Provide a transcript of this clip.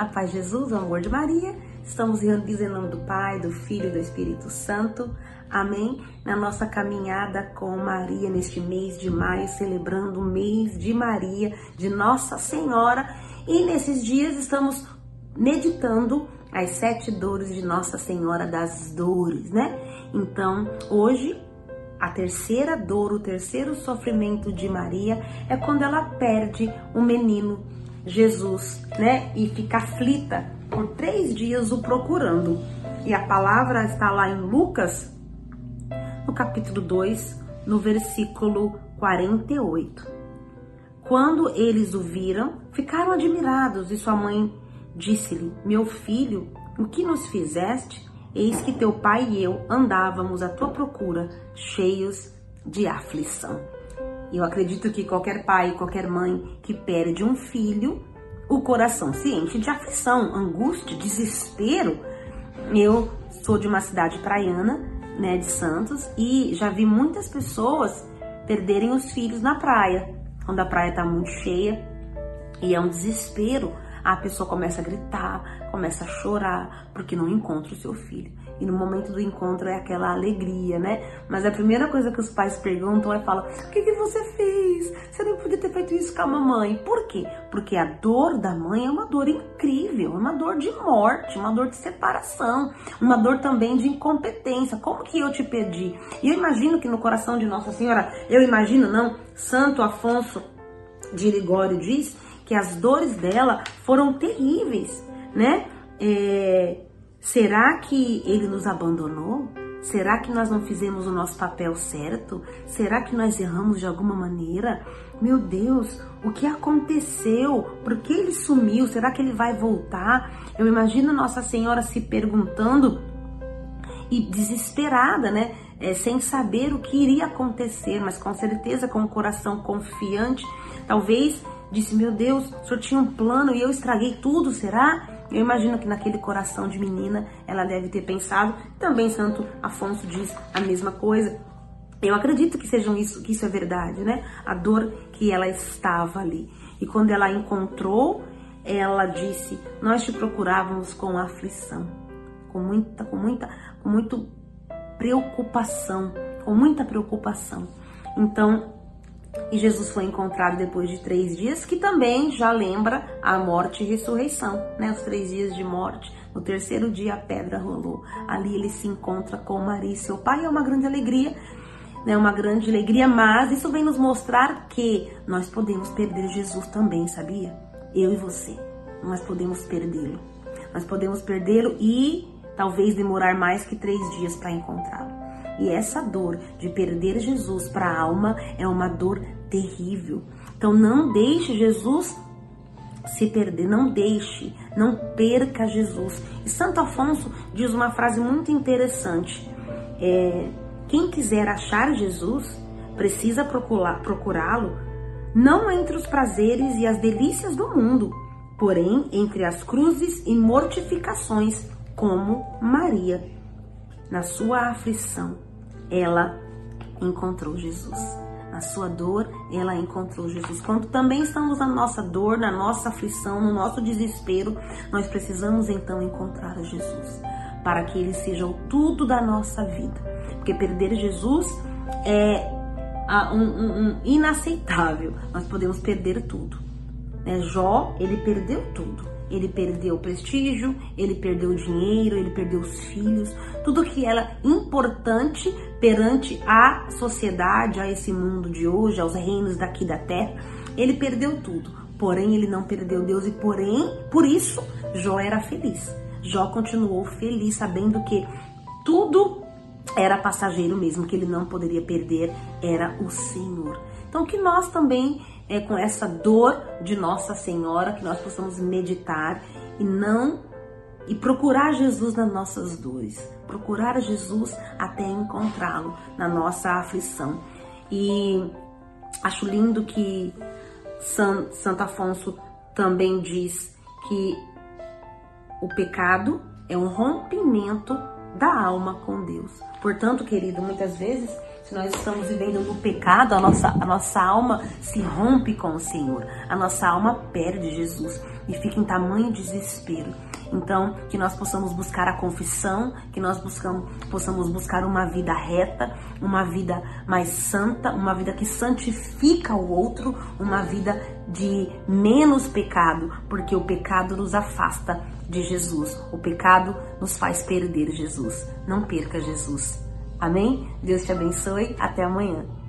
A paz de Jesus, o amor de Maria. Estamos reunidos em nome do Pai, do Filho e do Espírito Santo. Amém? Na nossa caminhada com Maria neste mês de maio, celebrando o mês de Maria, de Nossa Senhora. E nesses dias estamos meditando as sete dores de Nossa Senhora das Dores, né? Então, hoje a terceira dor, o terceiro sofrimento de Maria é quando ela perde o menino Jesus, né? E fica aflita por três dias o procurando. E a palavra está lá em Lucas, no capítulo 2, no versículo 48. Quando eles o viram, ficaram admirados e sua mãe disse-lhe: Meu filho, o que nos fizeste? Eis que teu pai e eu andávamos à tua procura, cheios de aflição. Eu acredito que qualquer pai, qualquer mãe que perde um filho, o coração se enche de aflição, angústia, desespero. Eu sou de uma cidade praiana, né, de Santos, e já vi muitas pessoas perderem os filhos na praia, quando a praia está muito cheia, e é um desespero a pessoa começa a gritar, começa a chorar porque não encontra o seu filho. E no momento do encontro é aquela alegria, né? Mas a primeira coisa que os pais perguntam é falam: "O que que você fez? Você não podia ter feito isso com a mamãe". Por quê? Porque a dor da mãe é uma dor incrível, é uma dor de morte, uma dor de separação, uma dor também de incompetência. Como que eu te perdi? E eu imagino que no coração de Nossa Senhora, eu imagino não, Santo Afonso de Ligório diz que as dores dela foram terríveis, né? É, será que ele nos abandonou? Será que nós não fizemos o nosso papel certo? Será que nós erramos de alguma maneira? Meu Deus, o que aconteceu? Por que ele sumiu? Será que ele vai voltar? Eu imagino Nossa Senhora se perguntando e desesperada, né? É, sem saber o que iria acontecer, mas com certeza com o coração confiante. Talvez disse: Meu Deus, o senhor tinha um plano e eu estraguei tudo, será? Eu imagino que naquele coração de menina ela deve ter pensado. Também Santo Afonso diz a mesma coisa. Eu acredito que sejam isso, que isso é verdade, né? A dor que ela estava ali. E quando ela encontrou, ela disse: "Nós te procurávamos com aflição, com muita, com muita, com muito preocupação, com muita preocupação". Então, e Jesus foi encontrado depois de três dias, que também já lembra a morte e ressurreição, né? Os três dias de morte. No terceiro dia a pedra rolou. Ali ele se encontra com Maria e seu pai. É uma grande alegria, né? Uma grande alegria, mas isso vem nos mostrar que nós podemos perder Jesus também, sabia? Eu e você. Nós podemos perdê-lo. Nós podemos perdê-lo e talvez demorar mais que três dias para encontrá-lo. E essa dor de perder Jesus para a alma é uma dor terrível. Então não deixe Jesus se perder, não deixe, não perca Jesus. E Santo Afonso diz uma frase muito interessante: é, quem quiser achar Jesus precisa procurá-lo não entre os prazeres e as delícias do mundo, porém entre as cruzes e mortificações, como Maria, na sua aflição ela encontrou Jesus. Na sua dor, ela encontrou Jesus. Quando também estamos na nossa dor, na nossa aflição, no nosso desespero, nós precisamos então encontrar Jesus, para que ele seja o tudo da nossa vida. Porque perder Jesus é um, um, um inaceitável. Nós podemos perder tudo. Né? Jó, ele perdeu tudo ele perdeu o prestígio, ele perdeu o dinheiro, ele perdeu os filhos, tudo que era importante perante a sociedade, a esse mundo de hoje, aos reinos daqui da terra, ele perdeu tudo. Porém, ele não perdeu Deus e porém, por isso, Jó era feliz. Jó continuou feliz, sabendo que tudo era passageiro mesmo, que ele não poderia perder era o Senhor. Então, que nós também é com essa dor de Nossa Senhora que nós possamos meditar e não e procurar Jesus nas nossas dores, procurar Jesus até encontrá-lo na nossa aflição. E acho lindo que San, Santo Afonso também diz que o pecado é um rompimento da alma com Deus. Portanto, querido, muitas vezes se nós estamos vivendo no pecado, a nossa, a nossa alma se rompe com o Senhor. A nossa alma perde Jesus e fica em tamanho desespero. Então, que nós possamos buscar a confissão, que nós buscamos, possamos buscar uma vida reta, uma vida mais santa, uma vida que santifica o outro, uma vida de menos pecado, porque o pecado nos afasta de Jesus. O pecado nos faz perder Jesus. Não perca Jesus. Amém? Deus te abençoe. Até amanhã.